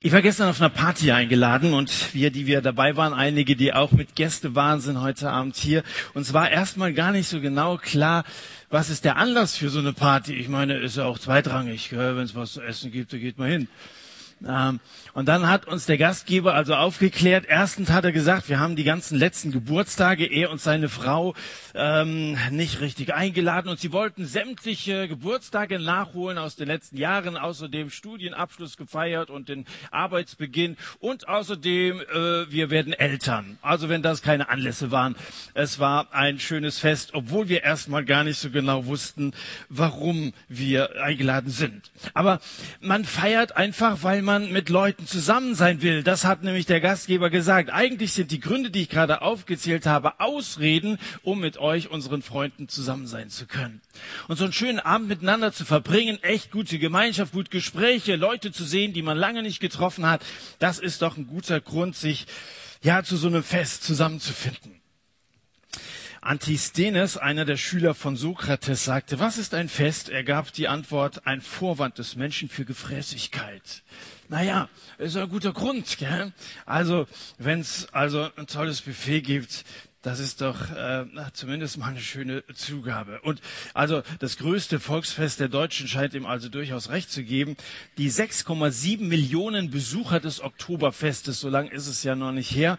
Ich war gestern auf einer Party eingeladen und wir, die wir dabei waren, einige, die auch mit Gäste waren, sind heute Abend hier. Und es war erstmal gar nicht so genau klar, was ist der Anlass für so eine Party. Ich meine, ist ja auch zweitrangig. Wenn es was zu essen gibt, da geht man hin. Ähm, und dann hat uns der Gastgeber also aufgeklärt. Erstens hat er gesagt, wir haben die ganzen letzten Geburtstage, er und seine Frau, ähm, nicht richtig eingeladen. Und sie wollten sämtliche Geburtstage nachholen aus den letzten Jahren. Außerdem Studienabschluss gefeiert und den Arbeitsbeginn. Und außerdem, äh, wir werden Eltern. Also wenn das keine Anlässe waren. Es war ein schönes Fest, obwohl wir erstmal gar nicht so genau wussten, warum wir eingeladen sind. Aber man feiert einfach, weil man mit Leuten zusammen sein will. Das hat nämlich der Gastgeber gesagt. Eigentlich sind die Gründe, die ich gerade aufgezählt habe, Ausreden, um mit euch, unseren Freunden, zusammen sein zu können. Und so einen schönen Abend miteinander zu verbringen, echt gute Gemeinschaft, gute Gespräche, Leute zu sehen, die man lange nicht getroffen hat, das ist doch ein guter Grund, sich ja zu so einem Fest zusammenzufinden. Antisthenes, einer der Schüler von Sokrates, sagte, was ist ein Fest? Er gab die Antwort, ein Vorwand des Menschen für Gefräßigkeit. Naja, ist ein guter Grund. Gell? Also, wenn es also ein tolles Buffet gibt, das ist doch äh, zumindest mal eine schöne Zugabe. Und also das größte Volksfest der Deutschen scheint ihm also durchaus recht zu geben. Die 6,7 Millionen Besucher des Oktoberfestes, so lange ist es ja noch nicht her,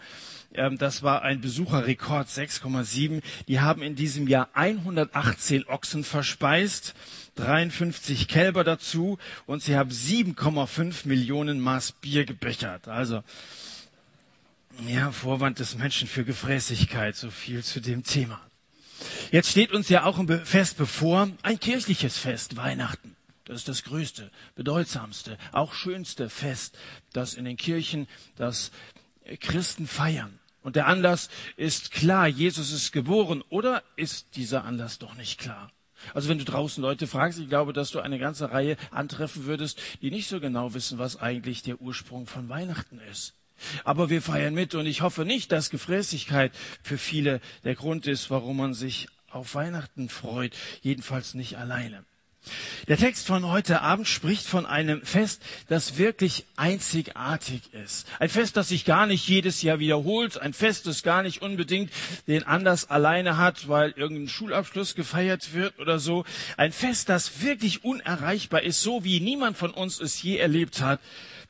das war ein Besucherrekord, 6,7. Die haben in diesem Jahr 118 Ochsen verspeist, 53 Kälber dazu und sie haben 7,5 Millionen Maß Bier gebechert. Also, ja, Vorwand des Menschen für Gefräßigkeit, so viel zu dem Thema. Jetzt steht uns ja auch ein Fest bevor, ein kirchliches Fest, Weihnachten. Das ist das größte, bedeutsamste, auch schönste Fest, das in den Kirchen das Christen feiern. Und der Anlass ist klar, Jesus ist geboren. Oder ist dieser Anlass doch nicht klar? Also wenn du draußen Leute fragst, ich glaube, dass du eine ganze Reihe antreffen würdest, die nicht so genau wissen, was eigentlich der Ursprung von Weihnachten ist. Aber wir feiern mit und ich hoffe nicht, dass Gefräßigkeit für viele der Grund ist, warum man sich auf Weihnachten freut. Jedenfalls nicht alleine. Der Text von heute Abend spricht von einem Fest, das wirklich einzigartig ist. Ein Fest, das sich gar nicht jedes Jahr wiederholt. Ein Fest, das gar nicht unbedingt den Anlass alleine hat, weil irgendein Schulabschluss gefeiert wird oder so. Ein Fest, das wirklich unerreichbar ist, so wie niemand von uns es je erlebt hat.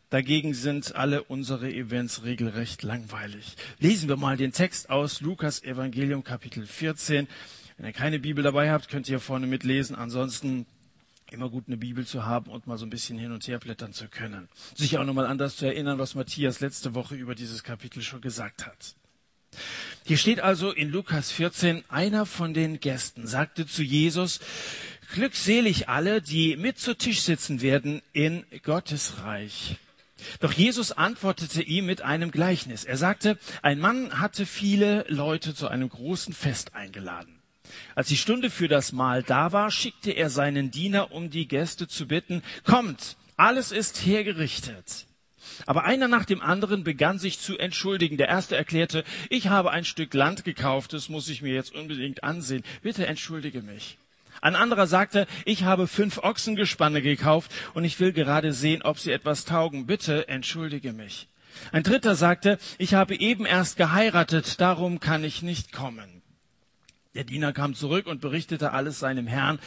Dagegen sind alle unsere Events regelrecht langweilig. Lesen wir mal den Text aus Lukas Evangelium Kapitel 14. Wenn ihr keine Bibel dabei habt, könnt ihr vorne mitlesen. Ansonsten immer gut eine Bibel zu haben und mal so ein bisschen hin und her blättern zu können. Sich auch nochmal an das zu erinnern, was Matthias letzte Woche über dieses Kapitel schon gesagt hat. Hier steht also in Lukas 14, einer von den Gästen sagte zu Jesus, glückselig alle, die mit zu Tisch sitzen werden in Gottes Reich. Doch Jesus antwortete ihm mit einem Gleichnis. Er sagte, ein Mann hatte viele Leute zu einem großen Fest eingeladen. Als die Stunde für das Mahl da war, schickte er seinen Diener, um die Gäste zu bitten, kommt, alles ist hergerichtet. Aber einer nach dem anderen begann sich zu entschuldigen. Der erste erklärte, ich habe ein Stück Land gekauft, das muss ich mir jetzt unbedingt ansehen. Bitte entschuldige mich. Ein anderer sagte, ich habe fünf Ochsengespanne gekauft und ich will gerade sehen, ob sie etwas taugen. Bitte entschuldige mich. Ein dritter sagte, ich habe eben erst geheiratet, darum kann ich nicht kommen. Der Diener kam zurück und berichtete alles seinem Herrn.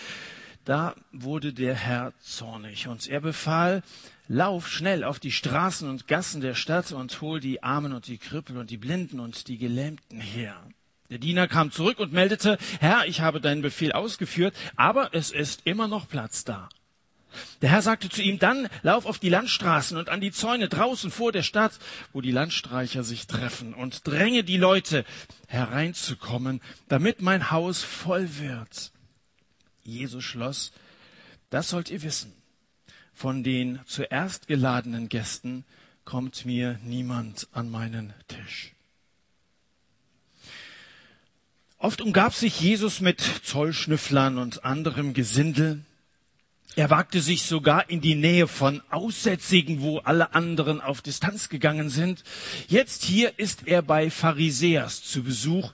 Da wurde der Herr zornig und er befahl, lauf schnell auf die Straßen und Gassen der Stadt und hol die Armen und die Krüppel und die Blinden und die Gelähmten her. Der Diener kam zurück und meldete, Herr, ich habe deinen Befehl ausgeführt, aber es ist immer noch Platz da. Der Herr sagte zu ihm, dann lauf auf die Landstraßen und an die Zäune draußen vor der Stadt, wo die Landstreicher sich treffen, und dränge die Leute hereinzukommen, damit mein Haus voll wird. Jesus schloss, das sollt ihr wissen. Von den zuerst geladenen Gästen kommt mir niemand an meinen Tisch. Oft umgab sich Jesus mit Zollschnüfflern und anderem Gesindel. Er wagte sich sogar in die Nähe von Aussätzigen, wo alle anderen auf Distanz gegangen sind. Jetzt hier ist er bei Pharisäers zu Besuch.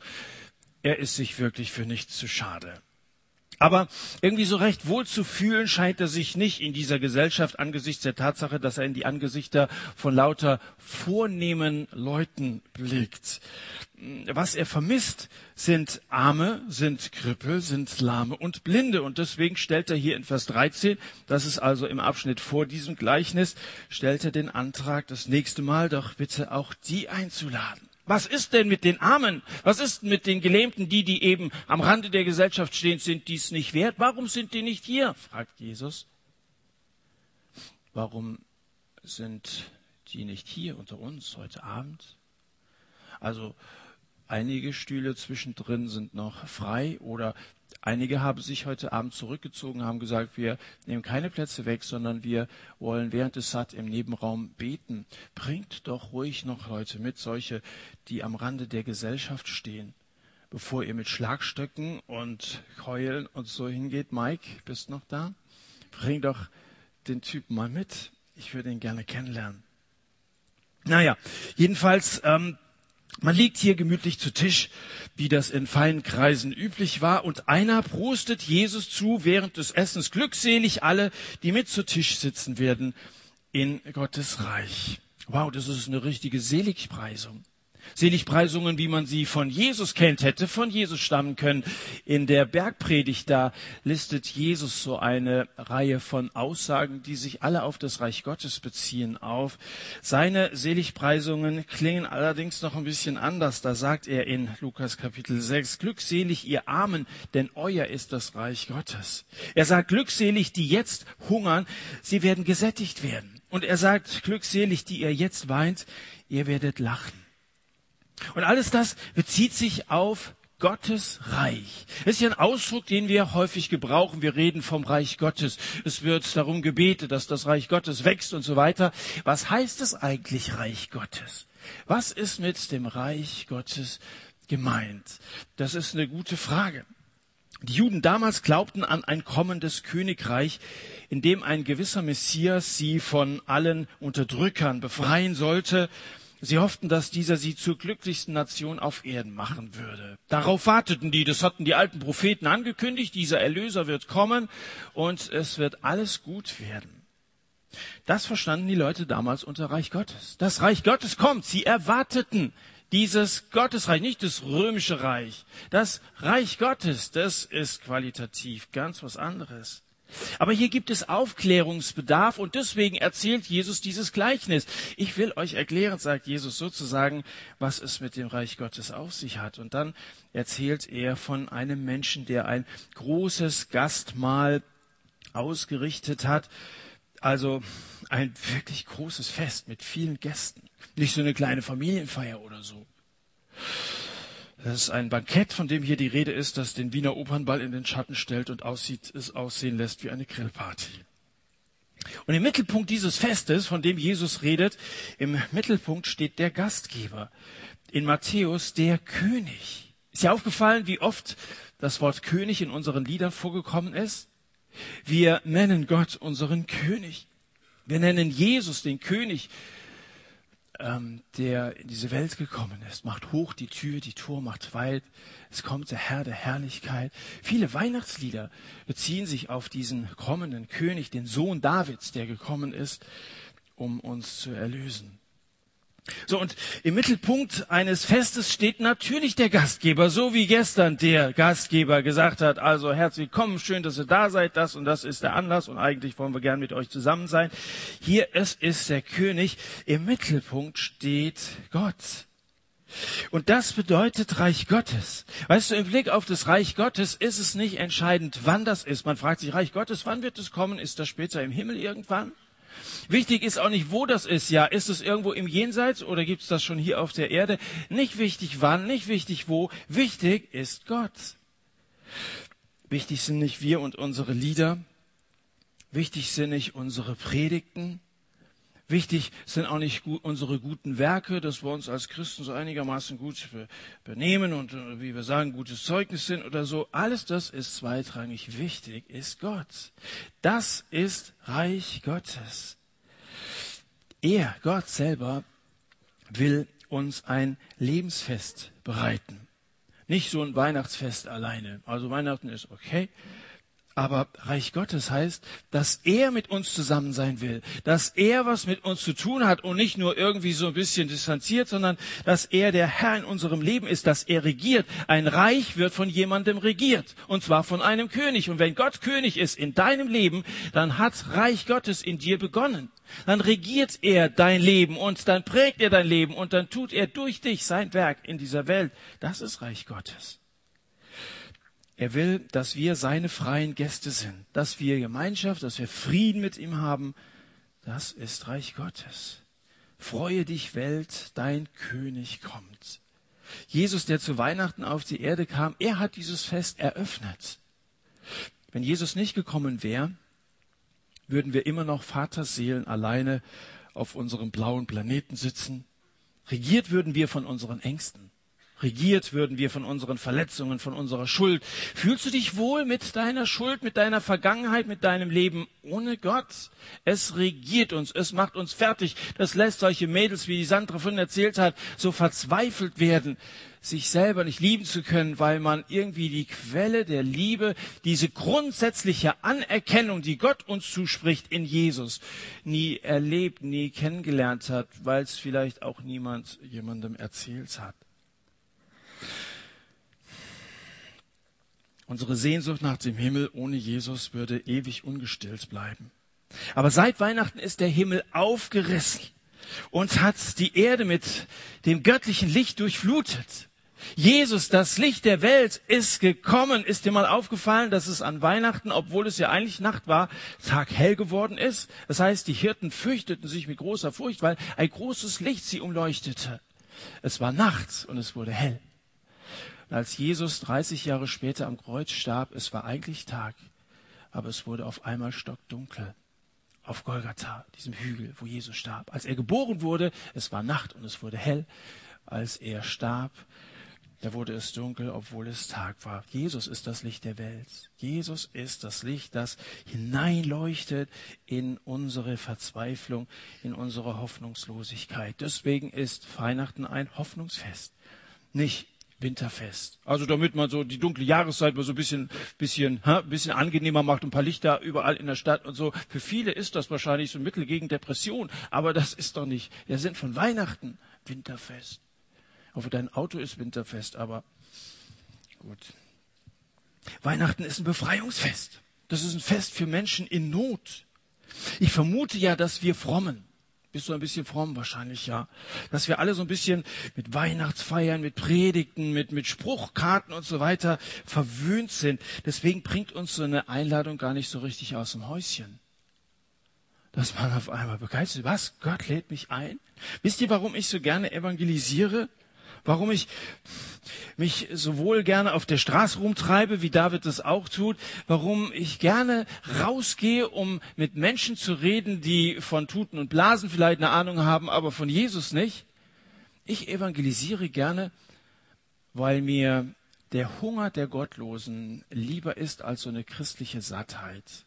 Er ist sich wirklich für nichts zu schade. Aber irgendwie so recht wohl zu fühlen scheint er sich nicht in dieser Gesellschaft angesichts der Tatsache, dass er in die Angesichter von lauter vornehmen Leuten blickt. Was er vermisst, sind Arme, sind Krüppel, sind Lahme und Blinde. Und deswegen stellt er hier in Vers 13, das ist also im Abschnitt vor diesem Gleichnis, stellt er den Antrag, das nächste Mal doch bitte auch die einzuladen. Was ist denn mit den Armen? Was ist mit den Gelähmten, die, die eben am Rande der Gesellschaft stehen, sind dies nicht wert? Warum sind die nicht hier? fragt Jesus. Warum sind die nicht hier unter uns heute Abend? Also einige Stühle zwischendrin sind noch frei oder Einige haben sich heute Abend zurückgezogen, haben gesagt, wir nehmen keine Plätze weg, sondern wir wollen während des Sat im Nebenraum beten. Bringt doch ruhig noch Leute mit, solche, die am Rande der Gesellschaft stehen, bevor ihr mit Schlagstöcken und Keulen und so hingeht. Mike, bist noch da? Bring doch den Typen mal mit. Ich würde ihn gerne kennenlernen. Naja, jedenfalls ähm, man liegt hier gemütlich zu Tisch, wie das in feinen Kreisen üblich war, und einer prostet Jesus zu während des Essens glückselig alle, die mit zu Tisch sitzen werden in Gottes Reich. Wow, das ist eine richtige Seligpreisung. Seligpreisungen, wie man sie von Jesus kennt, hätte von Jesus stammen können. In der Bergpredigt, da listet Jesus so eine Reihe von Aussagen, die sich alle auf das Reich Gottes beziehen, auf. Seine Seligpreisungen klingen allerdings noch ein bisschen anders. Da sagt er in Lukas Kapitel 6, glückselig ihr Armen, denn euer ist das Reich Gottes. Er sagt, glückselig die jetzt hungern, sie werden gesättigt werden. Und er sagt, glückselig die ihr jetzt weint, ihr werdet lachen. Und alles das bezieht sich auf Gottes Reich. Das ist ja ein Ausdruck, den wir häufig gebrauchen. Wir reden vom Reich Gottes. Es wird darum gebetet, dass das Reich Gottes wächst und so weiter. Was heißt es eigentlich Reich Gottes? Was ist mit dem Reich Gottes gemeint? Das ist eine gute Frage. Die Juden damals glaubten an ein kommendes Königreich, in dem ein gewisser Messias sie von allen Unterdrückern befreien sollte Sie hofften, dass dieser sie zur glücklichsten Nation auf Erden machen würde. Darauf warteten die, das hatten die alten Propheten angekündigt, dieser Erlöser wird kommen und es wird alles gut werden. Das verstanden die Leute damals unter Reich Gottes. Das Reich Gottes kommt. Sie erwarteten dieses Gottesreich, nicht das römische Reich. Das Reich Gottes, das ist qualitativ ganz was anderes. Aber hier gibt es Aufklärungsbedarf und deswegen erzählt Jesus dieses Gleichnis. Ich will euch erklären, sagt Jesus sozusagen, was es mit dem Reich Gottes auf sich hat. Und dann erzählt er von einem Menschen, der ein großes Gastmahl ausgerichtet hat. Also ein wirklich großes Fest mit vielen Gästen. Nicht so eine kleine Familienfeier oder so. Das ist ein Bankett, von dem hier die Rede ist, das den Wiener Opernball in den Schatten stellt und aussieht, es aussehen lässt wie eine Grillparty. Und im Mittelpunkt dieses Festes, von dem Jesus redet, im Mittelpunkt steht der Gastgeber. In Matthäus der König. Ist ja aufgefallen, wie oft das Wort König in unseren Liedern vorgekommen ist? Wir nennen Gott unseren König. Wir nennen Jesus den König ähm, der in diese Welt gekommen ist, macht hoch die Tür, die Tor macht weit. Es kommt der Herr der Herrlichkeit. Viele Weihnachtslieder beziehen sich auf diesen kommenden König, den Sohn Davids, der gekommen ist, um uns zu erlösen. So, und im Mittelpunkt eines Festes steht natürlich der Gastgeber, so wie gestern der Gastgeber gesagt hat, also herzlich willkommen, schön, dass ihr da seid, das und das ist der Anlass und eigentlich wollen wir gern mit euch zusammen sein. Hier, es ist der König, im Mittelpunkt steht Gott. Und das bedeutet Reich Gottes. Weißt du, im Blick auf das Reich Gottes ist es nicht entscheidend, wann das ist. Man fragt sich, Reich Gottes, wann wird es kommen? Ist das später im Himmel irgendwann? Wichtig ist auch nicht, wo das ist. Ja, ist es irgendwo im Jenseits oder gibt es das schon hier auf der Erde? Nicht wichtig wann, nicht wichtig wo. Wichtig ist Gott. Wichtig sind nicht wir und unsere Lieder. Wichtig sind nicht unsere Predigten. Wichtig sind auch nicht unsere guten Werke, dass wir uns als Christen so einigermaßen gut benehmen und, äh, wie wir sagen, gutes Zeugnis sind oder so. Alles das ist zweitrangig. Wichtig ist Gott. Das ist Reich Gottes. Er, Gott selber, will uns ein Lebensfest bereiten. Nicht so ein Weihnachtsfest alleine. Also Weihnachten ist okay, Aber Reich Gottes heißt, dass er mit uns zusammen sein will, dass er was mit uns zu tun hat und nicht nur irgendwie so ein bisschen distanziert, sondern dass er der Herr in unserem Leben ist, dass er regiert. Ein Reich wird von jemandem regiert und zwar von einem König. Und wenn Gott König ist in deinem Leben, dann hat Reich Gottes in dir begonnen. Dann regiert er dein Leben und dann prägt er dein Leben und dann tut er durch dich sein Werk in dieser Welt. Das ist Reich Gottes. Er will, dass wir seine freien Gäste sind, dass wir Gemeinschaft, dass wir Frieden mit ihm haben. Das ist Reich Gottes. Freue dich, Welt, dein König kommt. Jesus, der zu Weihnachten auf die Erde kam, er hat dieses Fest eröffnet. Wenn Jesus nicht gekommen wäre, würden wir immer noch Vaterseelen alleine auf unserem blauen Planeten sitzen. Regiert würden wir von unseren Ängsten. Regiert würden wir von unseren Verletzungen, von unserer Schuld. Fühlst du dich wohl mit deiner Schuld, mit deiner Vergangenheit, mit deinem Leben ohne Gott? Es regiert uns, es macht uns fertig. Das lässt solche Mädels, wie die Sandra von erzählt hat, so verzweifelt werden, sich selber nicht lieben zu können, weil man irgendwie die Quelle der Liebe, diese grundsätzliche Anerkennung, die Gott uns zuspricht in Jesus, nie erlebt, nie kennengelernt hat, weil es vielleicht auch niemand jemandem erzählt hat. Unsere Sehnsucht nach dem Himmel ohne Jesus würde ewig ungestillt bleiben. Aber seit Weihnachten ist der Himmel aufgerissen und hat die Erde mit dem göttlichen Licht durchflutet. Jesus, das Licht der Welt, ist gekommen. Ist dir mal aufgefallen, dass es an Weihnachten, obwohl es ja eigentlich Nacht war, Tag hell geworden ist? Das heißt, die Hirten fürchteten sich mit großer Furcht, weil ein großes Licht sie umleuchtete. Es war Nacht und es wurde hell. Und als Jesus 30 Jahre später am Kreuz starb, es war eigentlich Tag, aber es wurde auf einmal stockdunkel. Auf Golgatha, diesem Hügel, wo Jesus starb. Als er geboren wurde, es war Nacht und es wurde hell. Als er starb, da wurde es dunkel, obwohl es Tag war. Jesus ist das Licht der Welt. Jesus ist das Licht, das hineinleuchtet in unsere Verzweiflung, in unsere Hoffnungslosigkeit. Deswegen ist Weihnachten ein Hoffnungsfest. Nicht Winterfest. Also damit man so die dunkle Jahreszeit mal so ein bisschen, bisschen, ha, bisschen angenehmer macht, ein paar Lichter überall in der Stadt und so. Für viele ist das wahrscheinlich so ein Mittel gegen Depression, aber das ist doch nicht. Wir sind von Weihnachten Winterfest. Auch für dein Auto ist Winterfest, aber gut. Weihnachten ist ein Befreiungsfest. Das ist ein Fest für Menschen in Not. Ich vermute ja, dass wir Frommen, bist du ein bisschen fromm wahrscheinlich, ja. Dass wir alle so ein bisschen mit Weihnachtsfeiern, mit Predigten, mit, mit Spruchkarten und so weiter verwöhnt sind. Deswegen bringt uns so eine Einladung gar nicht so richtig aus dem Häuschen. Dass man auf einmal begeistert, was? Gott lädt mich ein? Wisst ihr, warum ich so gerne evangelisiere? Warum ich mich sowohl gerne auf der Straße rumtreibe, wie David das auch tut, warum ich gerne rausgehe, um mit Menschen zu reden, die von Tuten und Blasen vielleicht eine Ahnung haben, aber von Jesus nicht. Ich evangelisiere gerne, weil mir der Hunger der Gottlosen lieber ist als so eine christliche Sattheit.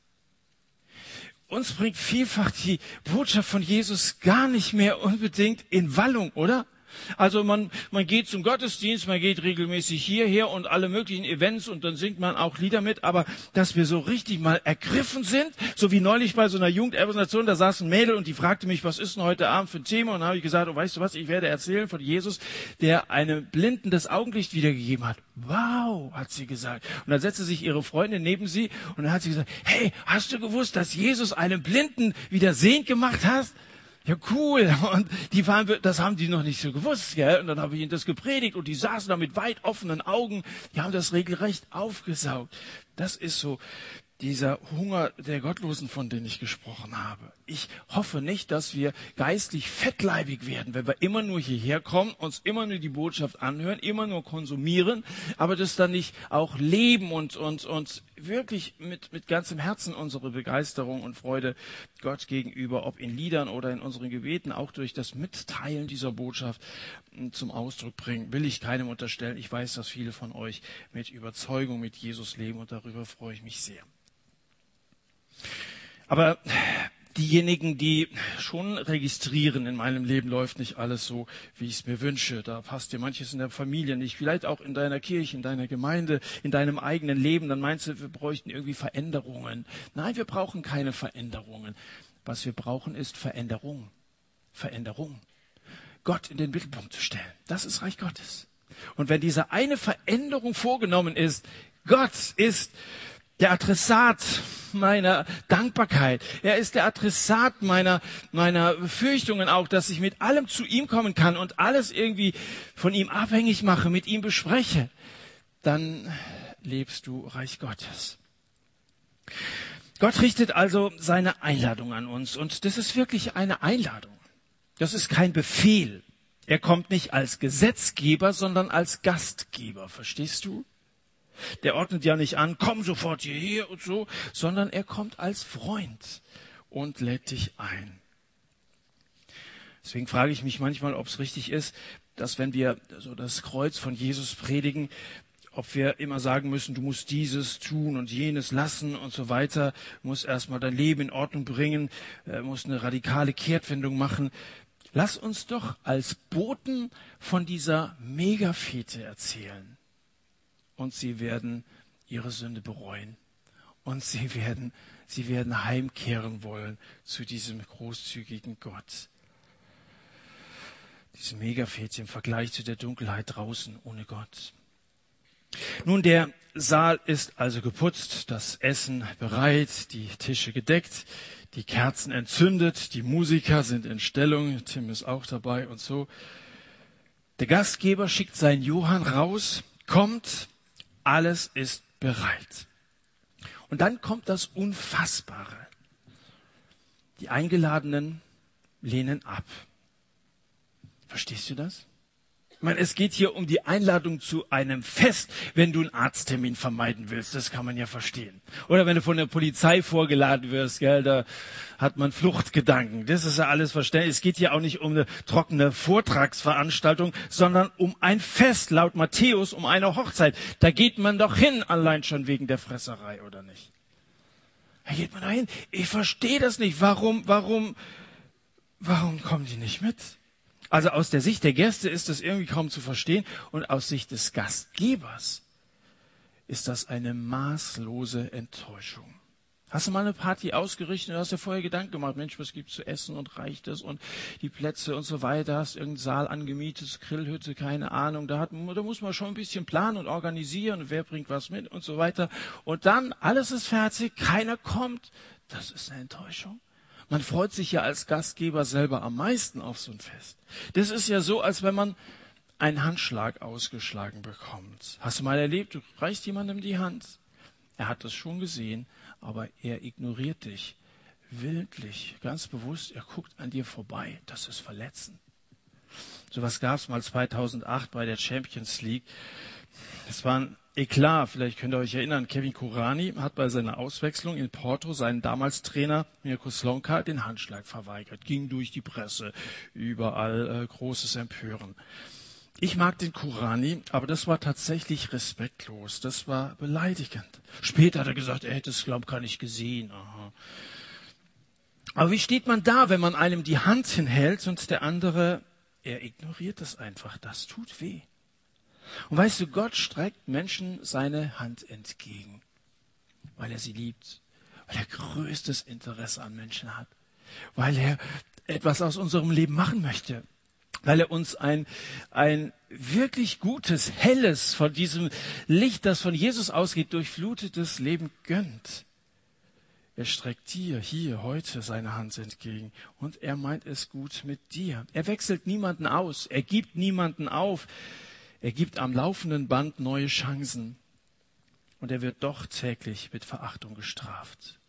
Uns bringt vielfach die Botschaft von Jesus gar nicht mehr unbedingt in Wallung, oder? Also man, man geht zum Gottesdienst, man geht regelmäßig hierher und alle möglichen Events und dann singt man auch Lieder mit, aber dass wir so richtig mal ergriffen sind, so wie neulich bei so einer Jugendorganisation, da saß ein Mädel und die fragte mich, was ist denn heute Abend für ein Thema? Und dann habe ich gesagt, oh, weißt du was, ich werde erzählen von Jesus, der einem Blinden das Augenlicht wiedergegeben hat. Wow, hat sie gesagt. Und dann setzte sich ihre Freundin neben sie und dann hat sie gesagt, hey, hast du gewusst, dass Jesus einem Blinden wieder sehend gemacht hat? Ja, cool. Und die waren, das haben die noch nicht so gewusst, gell? Und dann habe ich ihnen das gepredigt und die saßen da mit weit offenen Augen. Die haben das regelrecht aufgesaugt. Das ist so dieser Hunger der Gottlosen, von denen ich gesprochen habe. Ich hoffe nicht, dass wir geistlich fettleibig werden, wenn wir immer nur hierher kommen, uns immer nur die Botschaft anhören, immer nur konsumieren, aber das dann nicht auch leben und, und, und wirklich mit, mit ganzem Herzen unsere Begeisterung und Freude Gott gegenüber, ob in Liedern oder in unseren Gebeten, auch durch das Mitteilen dieser Botschaft hm, zum Ausdruck bringen, will ich keinem unterstellen. Ich weiß, dass viele von euch mit Überzeugung mit Jesus leben und darüber freue ich mich sehr. Aber diejenigen, die schon registrieren, in meinem Leben läuft nicht alles so, wie ich es mir wünsche. Da passt dir manches in der Familie nicht, vielleicht auch in deiner Kirche, in deiner Gemeinde, in deinem eigenen Leben. Dann meinst du, wir bräuchten irgendwie Veränderungen. Nein, wir brauchen keine Veränderungen. Was wir brauchen, ist Veränderung. Veränderung. Gott in den Mittelpunkt zu stellen. Das ist Reich Gottes. Und wenn diese eine Veränderung vorgenommen ist, Gott ist der Adressat meiner Dankbarkeit. Er ist der Adressat meiner, meiner Befürchtungen auch, dass ich mit allem zu ihm kommen kann und alles irgendwie von ihm abhängig mache, mit ihm bespreche. Dann lebst du Reich Gottes. Gott richtet also seine Einladung an uns und das ist wirklich eine Einladung. Das ist kein Befehl. Er kommt nicht als Gesetzgeber, sondern als Gastgeber. Verstehst du? Der ordnet ja nicht an, komm sofort hierher und so, sondern er kommt als Freund und lädt dich ein. Deswegen frage ich mich manchmal, ob es richtig ist, dass wenn wir so das Kreuz von Jesus predigen, ob wir immer sagen müssen, du musst dieses tun und jenes lassen und so weiter, musst erstmal dein Leben in Ordnung bringen, äh, musst eine radikale Kehrtwendung machen. Lass uns doch als Boten von dieser Megafete erzählen und sie werden ihre Sünde bereuen und sie werden, sie werden heimkehren wollen zu diesem großzügigen Gott. Diese Megafete im Vergleich zu der Dunkelheit draußen ohne Gott. Nun, der Saal ist also geputzt, das Essen bereit, die Tische gedeckt, die Kerzen entzündet, die Musiker sind in Stellung, Tim ist auch dabei und so. Der Gastgeber schickt seinen Johann raus, kommt, alles ist bereit. Und dann kommt das Unfassbare. Die Eingeladenen lehnen ab. Verstehst du das? Ich meine, es geht hier um die Einladung zu einem Fest, wenn du einen Arzttermin vermeiden willst. Das kann man ja verstehen. Oder wenn du von der Polizei vorgeladen wirst, gell, da hat man Fluchtgedanken. Das ist ja alles verständlich. Es geht hier auch nicht um eine trockene Vortragsveranstaltung, sondern um ein Fest, laut Matthäus, um eine Hochzeit. Da geht man doch hin, allein schon wegen der Fresserei, oder nicht? Da geht man da hin. Ich verstehe das nicht. Warum, warum, warum kommen die nicht mit? Also aus der Sicht der Gäste ist das irgendwie kaum zu verstehen und aus Sicht des Gastgebers ist das eine maßlose Enttäuschung. Hast du mal eine Party ausgerichtet und hast dir vorher Gedanken gemacht, Mensch, was gibt's zu essen und reicht es und die Plätze und so weiter, hast irgendeinen Saal angemietet, Grillhütte, keine Ahnung, da, hat, da muss man schon ein bisschen planen und organisieren wer bringt was mit und so weiter. Und dann, alles ist fertig, keiner kommt. Das ist eine Enttäuschung. Man freut sich ja als Gastgeber selber am meisten auf so ein Fest. Das ist ja so, als wenn man einen Handschlag ausgeschlagen bekommt. Hast du mal erlebt, du reichst jemandem die Hand. Er hat das schon gesehen, aber er ignoriert dich. Wildlich, ganz bewusst, er guckt an dir vorbei. Das ist verletzend. So was gab es mal 2008 bei der Champions League. Es waren Eklat, vielleicht könnt ihr euch erinnern, Kevin Kurani hat bei seiner Auswechslung in Porto seinen damals Trainer Mirko Slonka den Handschlag verweigert. Ging durch die Presse, überall äh, großes Empören. Ich mag den Kurani, aber das war tatsächlich respektlos. Das war beleidigend. Später hat er gesagt, er hätte gar nicht gesehen. Aha. Aber wie steht man da, wenn man einem die Hand hinhält und der andere, er ignoriert das einfach. Das tut weh. Und weißt du, Gott streckt Menschen seine Hand entgegen, weil er sie liebt, weil er größtes Interesse an Menschen hat, weil er etwas aus unserem Leben machen möchte, weil er uns ein, ein wirklich gutes, helles, von diesem Licht, das von Jesus ausgeht, durchflutetes Leben gönnt. Er streckt dir hier heute seine Hand entgegen und er meint es gut mit dir. Er wechselt niemanden aus, er gibt niemanden auf. Er gibt am laufenden Band neue Chancen und er wird doch täglich mit Verachtung gestraft.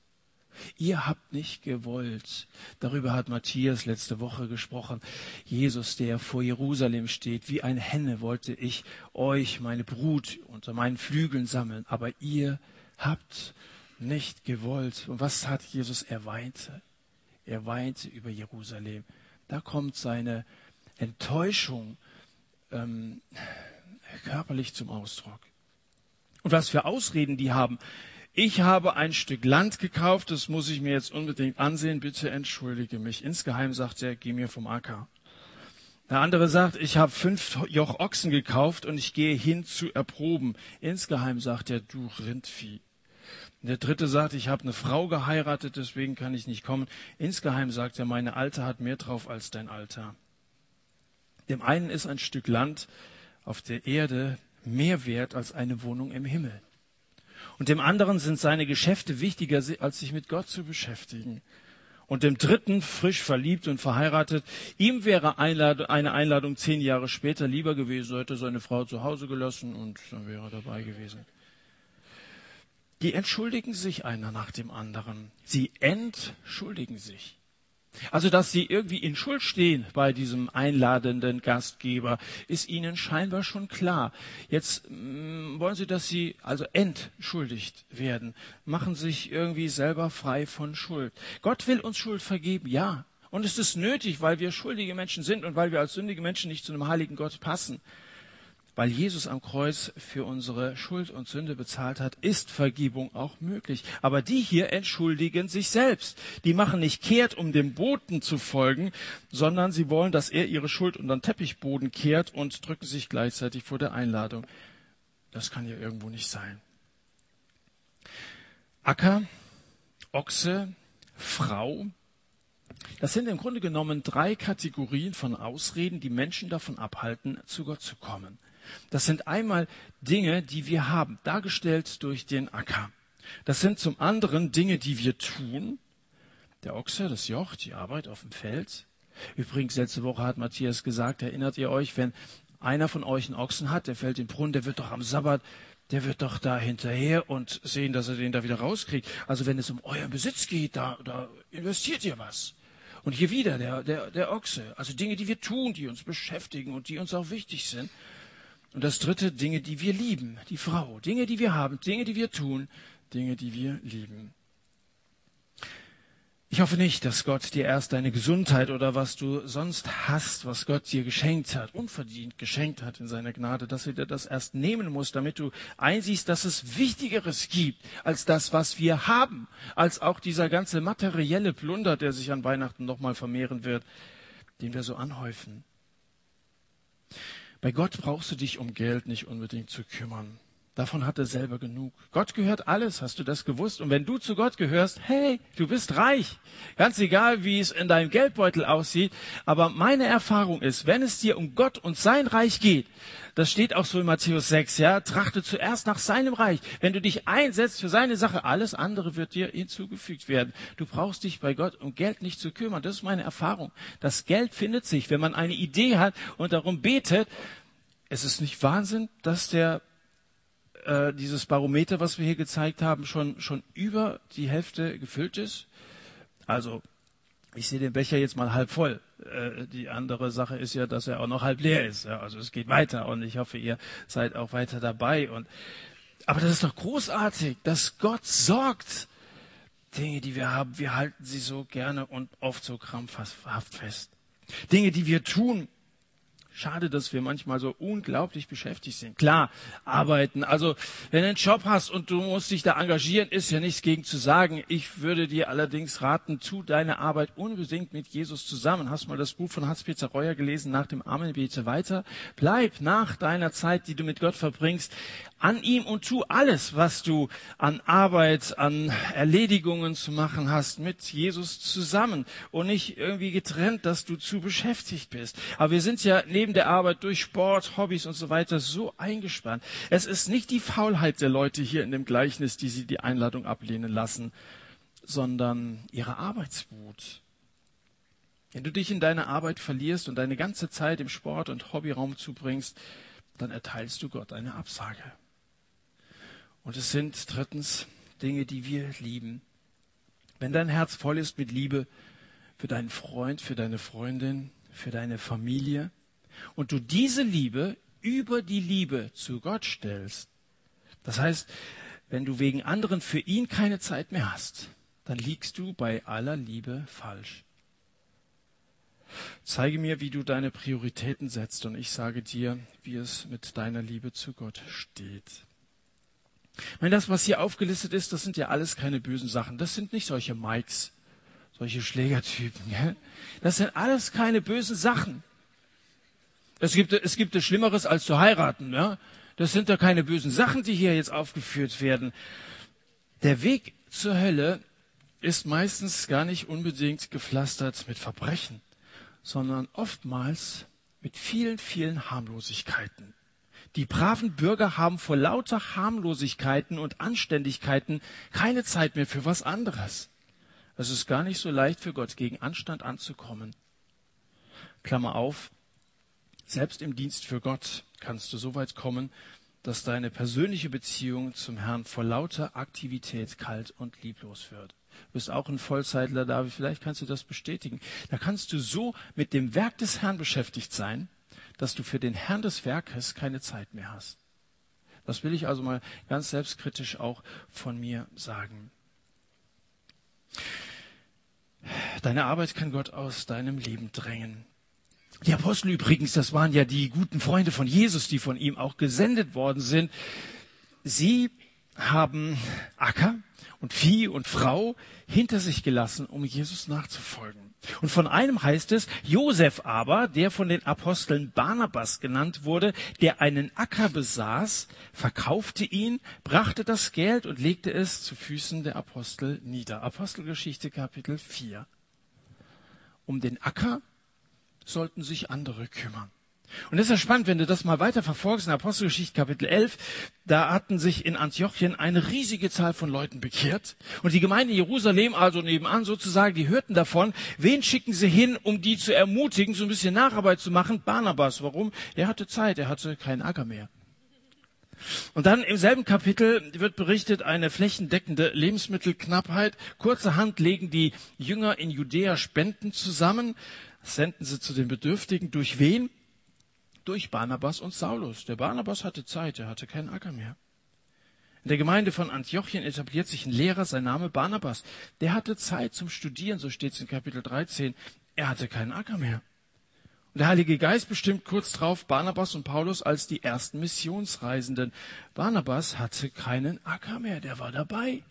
Ihr habt nicht gewollt. Darüber hat Matthias letzte Woche gesprochen. Jesus, der vor Jerusalem steht, wie ein Henne wollte ich euch, meine Brut, unter meinen Flügeln sammeln, aber ihr habt nicht gewollt. Und was hat Jesus? Er weinte. Er weinte über Jerusalem. Da kommt seine Enttäuschung ähm, körperlich zum Ausdruck. Und was für Ausreden die haben, ich habe ein Stück Land gekauft, das muss ich mir jetzt unbedingt ansehen, bitte entschuldige mich. Insgeheim sagt er, geh mir vom Acker. Der andere sagt, ich habe fünf Joch Ochsen gekauft und ich gehe hin zu erproben. Insgeheim sagt er, du Rindvieh. Der dritte sagt, ich habe eine Frau geheiratet, deswegen kann ich nicht kommen. Insgeheim sagt er, meine Alte hat mehr drauf als dein Alter. Dem einen ist ein Stück Land auf der Erde mehr wert als eine Wohnung im Himmel. Und dem anderen sind seine Geschäfte wichtiger, als sich mit Gott zu beschäftigen. Und dem dritten, frisch verliebt und verheiratet, ihm wäre eine Einladung zehn Jahre später lieber gewesen, hätte seine Frau zu Hause gelassen und dann wäre er dabei gewesen die entschuldigen sich einer nach dem anderen. Sie entschuldigen sich. Also, dass sie irgendwie in Schuld stehen bei diesem einladenden Gastgeber, ist ihnen scheinbar schon klar. Jetzt mh, mm, wollen sie, dass sie also entschuldigt werden, machen sich irgendwie selber frei von Schuld. Gott will uns Schuld vergeben, ja. Und es ist nötig, weil wir schuldige Menschen sind und weil wir als sündige Menschen nicht zu einem heiligen Gott passen weil Jesus am Kreuz für unsere Schuld und Sünde bezahlt hat, ist Vergebung auch möglich. Aber die hier entschuldigen sich selbst. Die machen nicht kehrt, um dem Boten zu folgen, sondern sie wollen, dass er ihre Schuld unter den Teppichboden kehrt und drücken sich gleichzeitig vor der Einladung. Das kann ja irgendwo nicht sein. Acker, Ochse, Frau, das sind im Grunde genommen drei Kategorien von Ausreden, die Menschen davon abhalten, zu Gott zu kommen. Das sind einmal Dinge, die wir haben, dargestellt durch den Acker. Das sind zum anderen Dinge, die wir tun. Der Ochse, das Joch, die Arbeit auf dem Feld. Übrigens, letzte Woche hat Matthias gesagt, erinnert ihr euch, wenn einer von euch einen Ochsen hat, der fällt in den Brunnen, der wird doch am Sabbat, der wird doch da hinterher und sehen, dass er den da wieder rauskriegt. Also wenn es um euren Besitz geht, da, da investiert ihr was. Und hier wieder der, der, der Ochse. Also Dinge, die wir tun, die uns beschäftigen und die uns auch wichtig sind. Und das dritte, Dinge, die wir lieben, die Frau. Dinge, die wir haben, Dinge, die wir tun, Dinge, die wir lieben. Ich hoffe nicht, dass Gott dir erst deine Gesundheit oder was du sonst hast, was Gott dir geschenkt hat, unverdient geschenkt hat in seiner Gnade, dass er dir das erst nehmen muss, damit du einsiehst, dass es Wichtigeres gibt als das, was wir haben, als auch dieser ganze materielle Plunder, der sich an Weihnachten nochmal vermehren wird, den wir so anhäufen. Bei Gott brauchst du dich um Geld nicht unbedingt zu kümmern. Davon hat er selber genug. Gott gehört alles, hast du das gewusst? Und wenn du zu Gott gehörst, hey, du bist reich. Ganz egal, wie es in deinem Geldbeutel aussieht. Aber meine Erfahrung ist, wenn es dir um Gott und sein Reich geht, das steht auch so in Matthäus 6, ja, trachte zuerst nach seinem Reich. Wenn du dich einsetzt für seine Sache, alles andere wird dir hinzugefügt werden. Du brauchst dich bei Gott um Geld nicht zu kümmern. Das ist meine Erfahrung. Das Geld findet sich, wenn man eine Idee hat und darum betet. Es ist nicht Wahnsinn, dass der äh, dieses Barometer, was wir hier gezeigt haben, schon schon über die Hälfte gefüllt ist. Also ich sehe den Becher jetzt mal halb voll. Äh, die andere Sache ist ja, dass er auch noch halb leer ist. Also es geht weiter und ich hoffe, ihr seid auch weiter dabei. Und aber das ist doch großartig, dass Gott sorgt. Dinge, die wir haben, wir halten sie so gerne und oft so krampfhaft fest. Dinge, die wir tun, Schade, dass wir manchmal so unglaublich beschäftigt sind. Klar, arbeiten. Also, wenn du einen Job hast und du musst dich da engagieren, ist ja nichts gegen zu sagen. Ich würde dir allerdings raten, tu deine Arbeit unbedingt mit Jesus zusammen. Hast mal das Buch von Hans-Peter Reuer gelesen, nach dem Amen bete weiter. Bleib nach deiner Zeit, die du mit Gott verbringst, an ihm und tu alles, was du an Arbeit, an Erledigungen zu machen hast, mit Jesus zusammen und nicht irgendwie getrennt, dass du zu beschäftigt bist. Aber wir sind ja neben der Arbeit durch Sport, Hobbys und so weiter so eingespannt. Es ist nicht die Faulheit der Leute hier in dem Gleichnis, die sie die Einladung ablehnen lassen, sondern ihre Arbeitswut. Wenn du dich in deine Arbeit verlierst und deine ganze Zeit im Sport und Hobbyraum zubringst, dann erteilst du Gott eine Absage. Und es sind drittens Dinge, die wir lieben. Wenn dein Herz voll ist mit Liebe für deinen Freund, für deine Freundin, für deine Familie und du diese Liebe über die Liebe zu Gott stellst, das heißt, wenn du wegen anderen für ihn keine Zeit mehr hast, dann liegst du bei aller Liebe falsch. Zeige mir, wie du deine Prioritäten setzt und ich sage dir, wie es mit deiner Liebe zu Gott steht. Ich meine, das, was hier aufgelistet ist, das sind ja alles keine bösen Sachen. Das sind nicht solche Mikes, solche Schlägertypen. Ja? Das sind alles keine bösen Sachen. Es gibt, es gibt es Schlimmeres als zu heiraten. Ja? Das sind da keine bösen Sachen, die hier jetzt aufgeführt werden. Der Weg zur Hölle ist meistens gar nicht unbedingt gepflastert mit Verbrechen, sondern oftmals mit vielen, vielen Harmlosigkeiten. Die braven Bürger haben vor lauter Harmlosigkeiten und Anständigkeiten keine Zeit mehr für was anderes. Es ist gar nicht so leicht für Gott, gegen Anstand anzukommen. Klammer auf, selbst im Dienst für Gott kannst du so weit kommen, dass deine persönliche Beziehung zum Herrn vor lauter Aktivität kalt und lieblos wird. Du bist auch ein Vollzeitler, David, vielleicht kannst du das bestätigen. Da kannst du so mit dem Werk des Herrn beschäftigt sein, dass du für den Herrn des Werkes keine Zeit mehr hast. Das will ich also mal ganz selbstkritisch auch von mir sagen. Deine Arbeit kann Gott aus deinem Leben drängen. Die Apostel übrigens, das waren ja die guten Freunde von Jesus, die von ihm auch gesendet worden sind. Sie haben Acker und Vieh und Frau hinter sich gelassen, um Jesus nachzufolgen. Und von einem heißt es, Josef aber, der von den Aposteln Barnabas genannt wurde, der einen Acker besaß, verkaufte ihn, brachte das Geld und legte es zu Füßen der Apostel nieder. Apostelgeschichte Kapitel 4. Um den Acker sollten sich andere kümmern. Und das ist ja spannend, wenn du das mal weiter verfolgst in Apostelgeschichte Kapitel 11. Da hatten sich in Antiochien eine riesige Zahl von Leuten bekehrt. Und die Gemeinde Jerusalem, also nebenan sozusagen, die hörten davon. Wen schicken sie hin, um die zu ermutigen, so ein bisschen Nacharbeit zu machen? Barnabas. Warum? Er hatte Zeit, er hatte keinen Acker mehr. Und dann im selben Kapitel wird berichtet, eine flächendeckende Lebensmittelknappheit. Kurzerhand legen die Jünger in Judäa Spenden zusammen senden sie zu den Bedürftigen. Durch wen? Durch Barnabas und Saulus. Der Barnabas hatte Zeit, er hatte keinen Acker mehr. In der Gemeinde von Antiochien etabliert sich ein Lehrer, sein Name Barnabas. Der hatte Zeit zum Studieren, so steht es in Kapitel 13. Er hatte keinen Acker mehr. Und der Heilige Geist bestimmt kurz darauf Barnabas und Paulus als die ersten Missionsreisenden. Barnabas hatte keinen Acker mehr, der war dabei.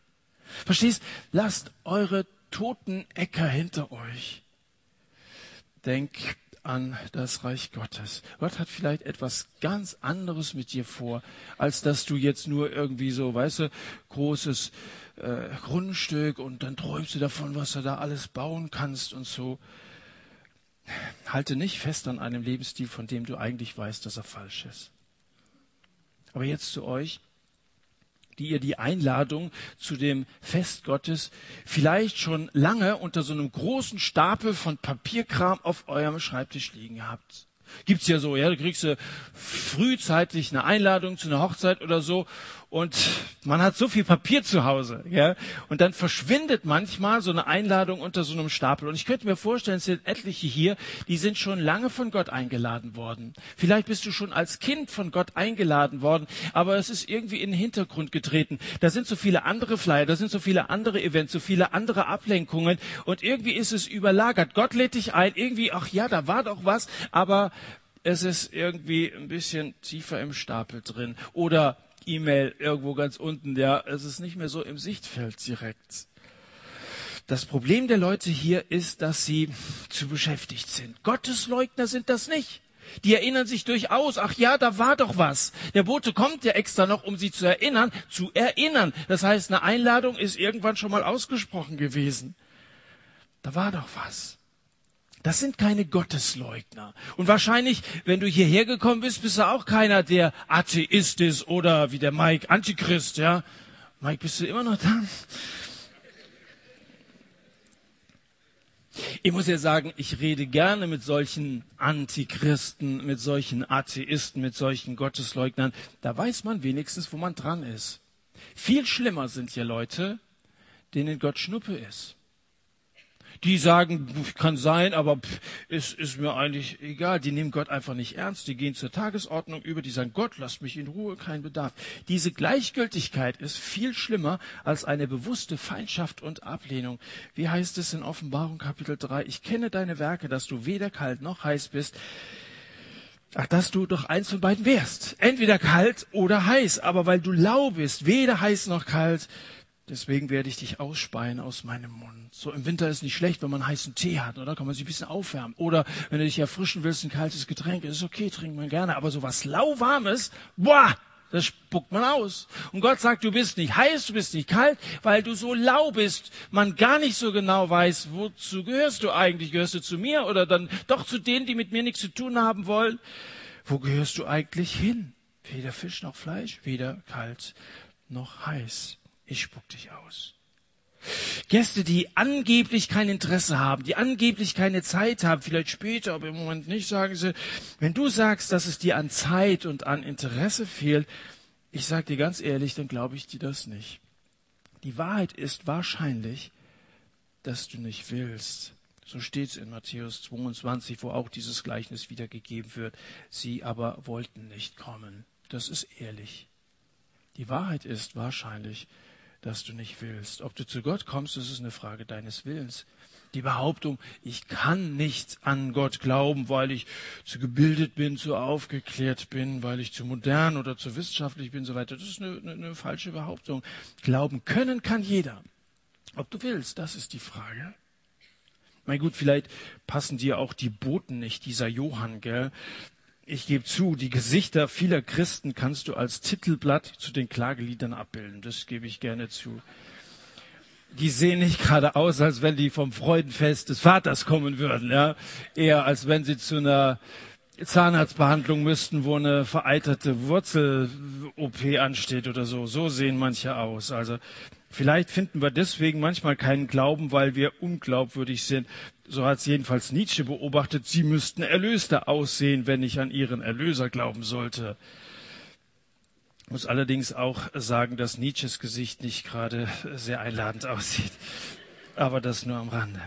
Verstehst? Lasst eure toten Äcker hinter euch. Denk an das Reich Gottes. Gott hat vielleicht etwas ganz anderes mit dir vor, als dass du jetzt nur irgendwie so, weißt du, großes äh, Grundstück und dann träumst du davon, was du da alles bauen kannst und so. Halte nicht fest an einem Lebensstil, von dem du eigentlich weißt, dass er falsch ist. Aber jetzt zu euch die ihr die Einladung zu dem Fest Gottes vielleicht schon lange unter so einem großen Stapel von Papierkram auf eurem Schreibtisch liegen habt. Gibt's ja so, ja, du kriegst frühzeitig eine Einladung zu einer Hochzeit oder so und man hat so viel Papier zu Hause, ja, und dann verschwindet manchmal so eine Einladung unter so einem Stapel. Und ich könnte mir vorstellen, es sind etliche hier, die sind schon lange von Gott eingeladen worden. Vielleicht bist du schon als Kind von Gott eingeladen worden, aber es ist irgendwie in den Hintergrund getreten. Da sind so viele andere Flyer, da sind so viele andere Events, so viele andere Ablenkungen und irgendwie ist es überlagert. Gott lädt dich ein, irgendwie, ach ja, da war doch was, aber es ist irgendwie ein bisschen tiefer im Stapel drin. Oder E-Mail irgendwo ganz unten, ja, es ist nicht mehr so im Sichtfeld direkt. Das Problem der Leute hier ist, dass sie zu beschäftigt sind. Gottesleugner sind das nicht. Die erinnern sich durchaus, ach ja, da war doch was. Der Bote kommt ja extra noch, um sie zu erinnern, zu erinnern. Das heißt, eine Einladung ist irgendwann schon mal ausgesprochen gewesen. Da war doch was. Das sind keine Gottesleugner. Und wahrscheinlich, wenn du hierher gekommen bist, bist du auch keiner, der Atheist ist oder wie der Mike Antichrist, ja. Mike, bist du immer noch da? Ich muss ja sagen, ich rede gerne mit solchen Antichristen, mit solchen Atheisten, mit solchen Gottesleugnern. Da weiß man wenigstens, wo man dran ist. Viel schlimmer sind hier Leute, denen Gott Schnuppe ist die sagen, kann sein, aber es ist mir eigentlich egal. Die nehmen Gott einfach nicht ernst. Die gehen zur Tagesordnung über. Die sagen, Gott, lass mich in Ruhe, kein Bedarf. Diese Gleichgültigkeit ist viel schlimmer als eine bewusste Feindschaft und Ablehnung. Wie heißt es in Offenbarung Kapitel 3? Ich kenne deine Werke, dass du weder kalt noch heiß bist. Ach, dass du doch eins von beiden wärst. Entweder kalt oder heiß. Aber weil du lau bist, weder heiß noch kalt, deswegen werde ich dich ausspeien aus meinem Mund. So im Winter ist nicht schlecht, wenn man heißen Tee hat, oder? Kann man sich ein bisschen aufwärmen. Oder wenn du dich erfrischen willst, ein kaltes Getränk, ist okay, trinkt man gerne. Aber so was lauwarmes, boah, das spuckt man aus. Und Gott sagt, du bist nicht heiß, du bist nicht kalt, weil du so lau bist. Man gar nicht so genau weiß, wozu gehörst du eigentlich? Gehörst du zu mir oder dann doch zu denen, die mit mir nichts zu tun haben wollen? Wo gehörst du eigentlich hin? Weder Fisch noch Fleisch, weder kalt noch heiß. Ich spuck dich aus. Gäste, die angeblich kein Interesse haben, die angeblich keine Zeit haben, vielleicht später, aber im Moment nicht, sagen sie, wenn du sagst, dass es dir an Zeit und an Interesse fehlt, ich sage dir ganz ehrlich, dann glaube ich dir das nicht. Die Wahrheit ist wahrscheinlich, dass du nicht willst. So steht es in Matthäus 22, wo auch dieses Gleichnis wiedergegeben wird. Sie aber wollten nicht kommen. Das ist ehrlich. Die Wahrheit ist wahrscheinlich, dass du nicht willst. Ob du zu Gott kommst, das ist eine Frage deines Willens. Die Behauptung, ich kann nicht an Gott glauben, weil ich zu gebildet bin, zu aufgeklärt bin, weil ich zu modern oder zu wissenschaftlich bin, so weiter. Das ist eine, eine, eine falsche Behauptung. Glauben können kann jeder. Ob du willst, das ist die Frage. Mein gut, vielleicht passen dir auch die Boten nicht, dieser Johann, gell? Ich gebe zu, die Gesichter vieler Christen kannst du als Titelblatt zu den Klageliedern abbilden. Das gebe ich gerne zu. Die sehen nicht gerade aus, als wenn die vom Freudenfest des Vaters kommen würden, ja. Eher als wenn sie zu einer Zahnarztbehandlung müssten, wo eine vereiterte Wurzel-OP ansteht oder so. So sehen manche aus. Also vielleicht finden wir deswegen manchmal keinen Glauben, weil wir unglaubwürdig sind so hat es jedenfalls Nietzsche beobachtet, sie müssten erlöster aussehen, wenn ich an ihren Erlöser glauben sollte. Ich muss allerdings auch sagen, dass Nietzsches Gesicht nicht gerade sehr einladend aussieht. Aber das nur am Rande.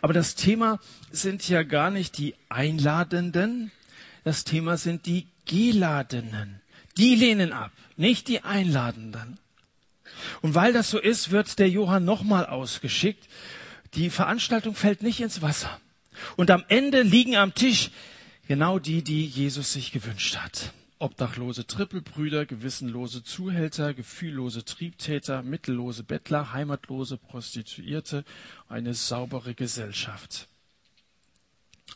Aber das Thema sind ja gar nicht die Einladenden, das Thema sind die Geladenen. Die lehnen ab, nicht die Einladenden. Und weil das so ist, wird der Johann nochmal ausgeschickt die Veranstaltung fällt nicht ins Wasser. Und am Ende liegen am Tisch genau die, die Jesus sich gewünscht hat. Obdachlose Trippelbrüder, gewissenlose Zuhälter, gefühllose Triebtäter, mittellose Bettler, heimatlose Prostituierte, eine saubere Gesellschaft.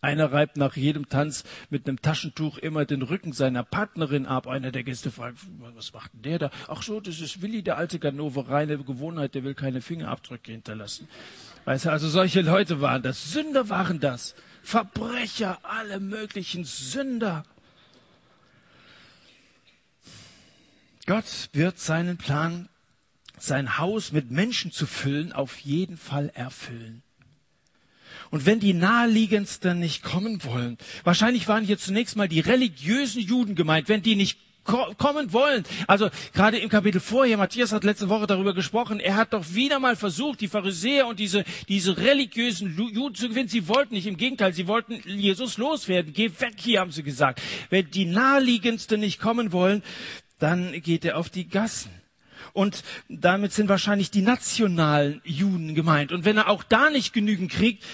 Einer reibt nach jedem Tanz mit einem Taschentuch immer den Rücken seiner Partnerin ab. Einer der Gäste fragt, was macht denn der da? Ach so, das ist Willi, der alte Ganove, reine Gewohnheit, der will keine Fingerabdrücke hinterlassen. Weißt du, also solche Leute waren das. Sünder waren das. Verbrecher, alle möglichen Sünder. Gott wird seinen Plan, sein Haus mit Menschen zu füllen, auf jeden Fall erfüllen. Und wenn die naheliegendsten nicht kommen wollen, wahrscheinlich waren hier zunächst mal die religiösen Juden gemeint, wenn die nicht kommen wollen. Also gerade im Kapitel vorher, Matthias hat letzte Woche darüber gesprochen, er hat doch wieder mal versucht, die Pharisäer und diese, diese religiösen Juden zu gewinnen. Sie wollten nicht, im Gegenteil, sie wollten Jesus loswerden. Geh weg hier, haben sie gesagt. Wenn die naheliegendsten nicht kommen wollen, dann geht er auf die Gassen. Und damit sind wahrscheinlich die nationalen Juden gemeint. Und wenn er auch da nicht genügend kriegt,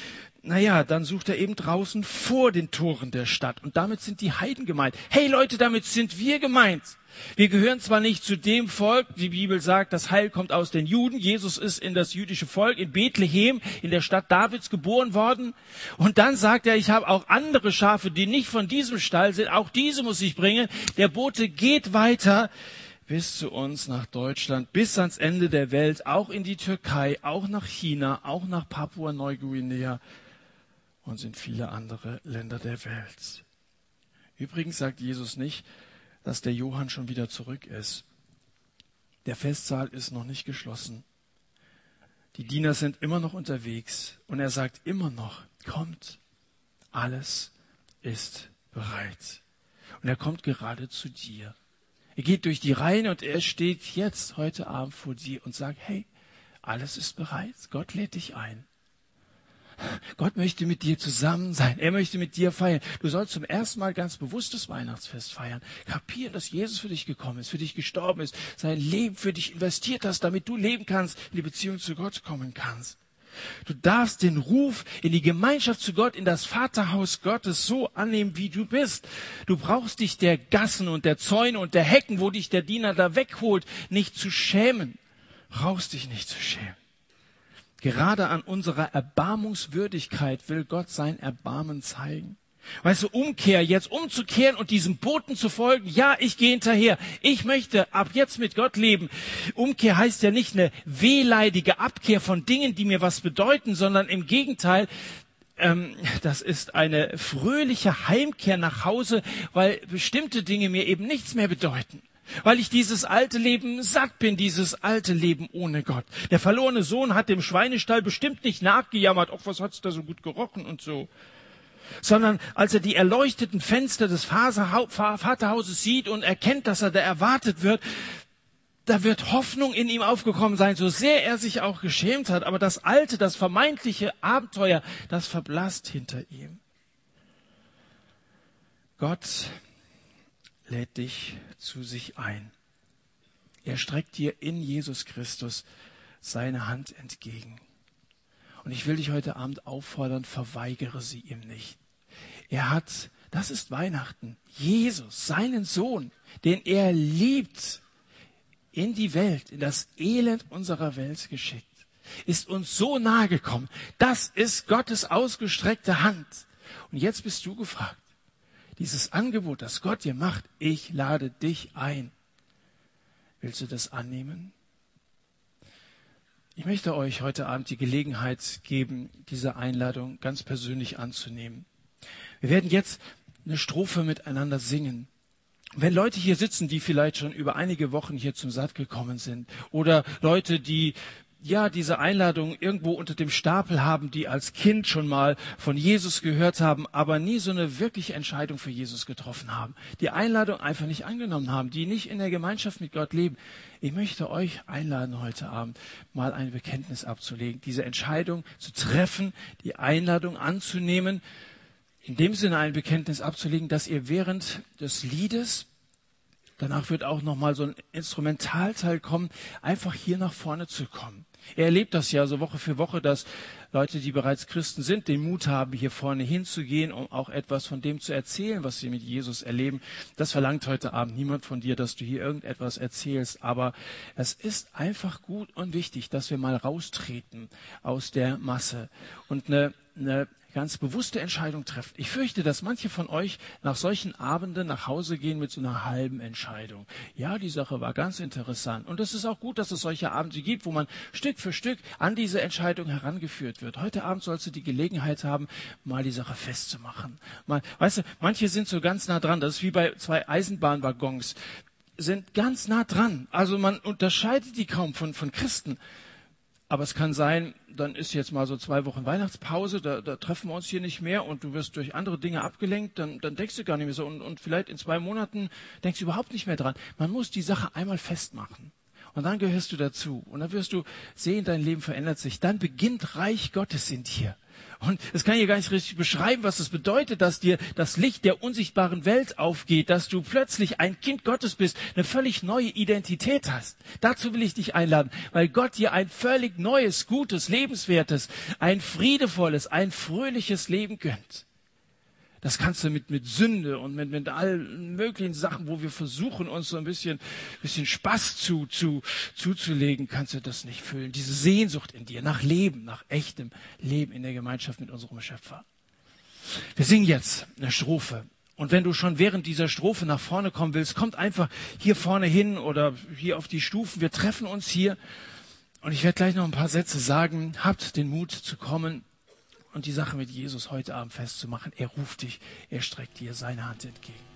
naja, dann sucht er eben draußen vor den Toren der Stadt. Und damit sind die Heiden gemeint. Hey Leute, damit sind wir gemeint. Wir gehören zwar nicht zu dem Volk, die Bibel sagt, das Heil kommt aus den Juden. Jesus ist in das jüdische Volk in Bethlehem, in der Stadt Davids geboren worden. Und dann sagt er, ich habe auch andere Schafe, die nicht von diesem Stall sind. Auch diese muss ich bringen. Der Bote geht weiter bis zu uns nach Deutschland, bis ans Ende der Welt, auch in die Türkei, auch nach China, auch nach Papua-Neuguinea und in viele andere Länder der Welt. Übrigens sagt Jesus nicht, dass der Johann schon wieder zurück ist. Der Festsaal ist noch nicht geschlossen. Die Diener sind immer noch unterwegs und er sagt immer noch, kommt, alles ist bereit. Und er kommt gerade zu dir. Er geht durch die Reihen und er steht jetzt heute Abend vor dir und sagt, hey, alles ist bereit. Gott lädt dich ein. Gott möchte mit dir zusammen sein. Er möchte mit dir feiern. Du sollst zum ersten Mal ganz bewusst das Weihnachtsfest feiern. Kapieren, dass Jesus für dich gekommen ist, für dich gestorben ist, sein Leben für dich investiert hast, damit du leben kannst, in die Beziehung zu Gott kommen kannst. Du darfst den Ruf in die Gemeinschaft zu Gott, in das Vaterhaus Gottes so annehmen, wie du bist. Du brauchst dich der Gassen und der Zäune und der Hecken, wo dich der Diener da wegholt, nicht zu schämen. Brauchst dich nicht zu schämen. Gerade an unserer Erbarmungswürdigkeit will Gott sein Erbarmen zeigen. Weißt du, Umkehr, jetzt umzukehren und diesem Boten zu folgen, ja, ich gehe hinterher. Ich möchte ab jetzt mit Gott leben. Umkehr heißt ja nicht eine wehleidige Abkehr von Dingen, die mir was bedeuten, sondern im Gegenteil, ähm, das ist eine fröhliche Heimkehr nach Hause, weil bestimmte Dinge mir eben nichts mehr bedeuten. Weil ich dieses alte Leben satt bin, dieses alte Leben ohne Gott. Der verlorene Sohn hat dem Schweinestall bestimmt nicht nachgejammert, ach, was hat's da so gut gerochen und so sondern als er die erleuchteten Fenster des Vaterhauses sieht und erkennt, dass er da erwartet wird, da wird Hoffnung in ihm aufgekommen sein, so sehr er sich auch geschämt hat, aber das alte, das vermeintliche Abenteuer, das verblasst hinter ihm. Gott lädt dich zu sich ein. Er streckt dir in Jesus Christus seine Hand entgegen. Und ich will dich heute Abend auffordern, verweigere sie ihm nicht. Er hat, das ist Weihnachten, Jesus, seinen Sohn, den er liebt, in die Welt, in das Elend unserer Welt geschickt, ist uns so nahe gekommen. Das ist Gottes ausgestreckte Hand. Und jetzt bist du gefragt. Dieses Angebot, das Gott dir macht, ich lade dich ein. Willst du das annehmen? Ich möchte euch heute Abend die Gelegenheit geben, diese Einladung ganz persönlich anzunehmen. Wir werden jetzt eine Strophe miteinander singen. Wenn Leute hier sitzen, die vielleicht schon über einige Wochen hier zum Satt gekommen sind, oder Leute, die ja, diese Einladung irgendwo unter dem Stapel haben, die als Kind schon mal von Jesus gehört haben, aber nie so eine wirkliche Entscheidung für Jesus getroffen haben, die Einladung einfach nicht angenommen haben, die nicht in der Gemeinschaft mit Gott leben. Ich möchte euch einladen, heute Abend mal ein Bekenntnis abzulegen, diese Entscheidung zu treffen, die Einladung anzunehmen, in dem Sinne ein Bekenntnis abzulegen, dass ihr während des Liedes Danach wird auch noch mal so ein Instrumentalteil kommen, einfach hier nach vorne zu kommen. Er erlebt das ja so Woche für Woche, dass Leute, die bereits Christen sind, den Mut haben, hier vorne hinzugehen, um auch etwas von dem zu erzählen, was sie mit Jesus erleben. Das verlangt heute Abend niemand von dir, dass du hier irgendetwas erzählst. Aber es ist einfach gut und wichtig, dass wir mal raustreten aus der Masse und eine, eine ganz bewusste Entscheidung trefft. Ich fürchte, dass manche von euch nach solchen Abenden nach Hause gehen mit so einer halben Entscheidung. Ja, die Sache war ganz interessant. Und es ist auch gut, dass es solche Abende gibt, wo man Stück für Stück an diese Entscheidung herangeführt wird. Heute Abend sollst du die Gelegenheit haben, mal die Sache festzumachen. Mal, weißt du, manche sind so ganz nah dran. Das ist wie bei zwei Eisenbahnwaggons sind ganz nah dran. Also man unterscheidet die kaum von, von Christen. Aber es kann sein, dann ist jetzt mal so zwei Wochen Weihnachtspause, da, da treffen wir uns hier nicht mehr und du wirst durch andere Dinge abgelenkt, dann, dann denkst du gar nicht mehr so. Und, und vielleicht in zwei Monaten denkst du überhaupt nicht mehr dran. Man muss die Sache einmal festmachen. Und dann gehörst du dazu. Und dann wirst du sehen, dein Leben verändert sich. Dann beginnt Reich Gottes in dir. Und das kann ich gar nicht richtig beschreiben, was es das bedeutet, dass dir das Licht der unsichtbaren Welt aufgeht, dass du plötzlich ein Kind Gottes bist, eine völlig neue Identität hast. Dazu will ich dich einladen, weil Gott dir ein völlig neues, gutes, lebenswertes, ein friedevolles, ein fröhliches Leben gönnt. Das kannst du mit, mit Sünde und mit, mit allen möglichen Sachen, wo wir versuchen, uns so ein bisschen, bisschen Spaß zu, zu, zuzulegen, kannst du das nicht füllen. Diese Sehnsucht in dir nach Leben, nach echtem Leben in der Gemeinschaft mit unserem Schöpfer. Wir singen jetzt eine Strophe. Und wenn du schon während dieser Strophe nach vorne kommen willst, kommt einfach hier vorne hin oder hier auf die Stufen. Wir treffen uns hier. Und ich werde gleich noch ein paar Sätze sagen. Habt den Mut zu kommen und die Sache mit Jesus heute Abend festzumachen. Er ruft dich, er streckt dir seine Hand entgegen.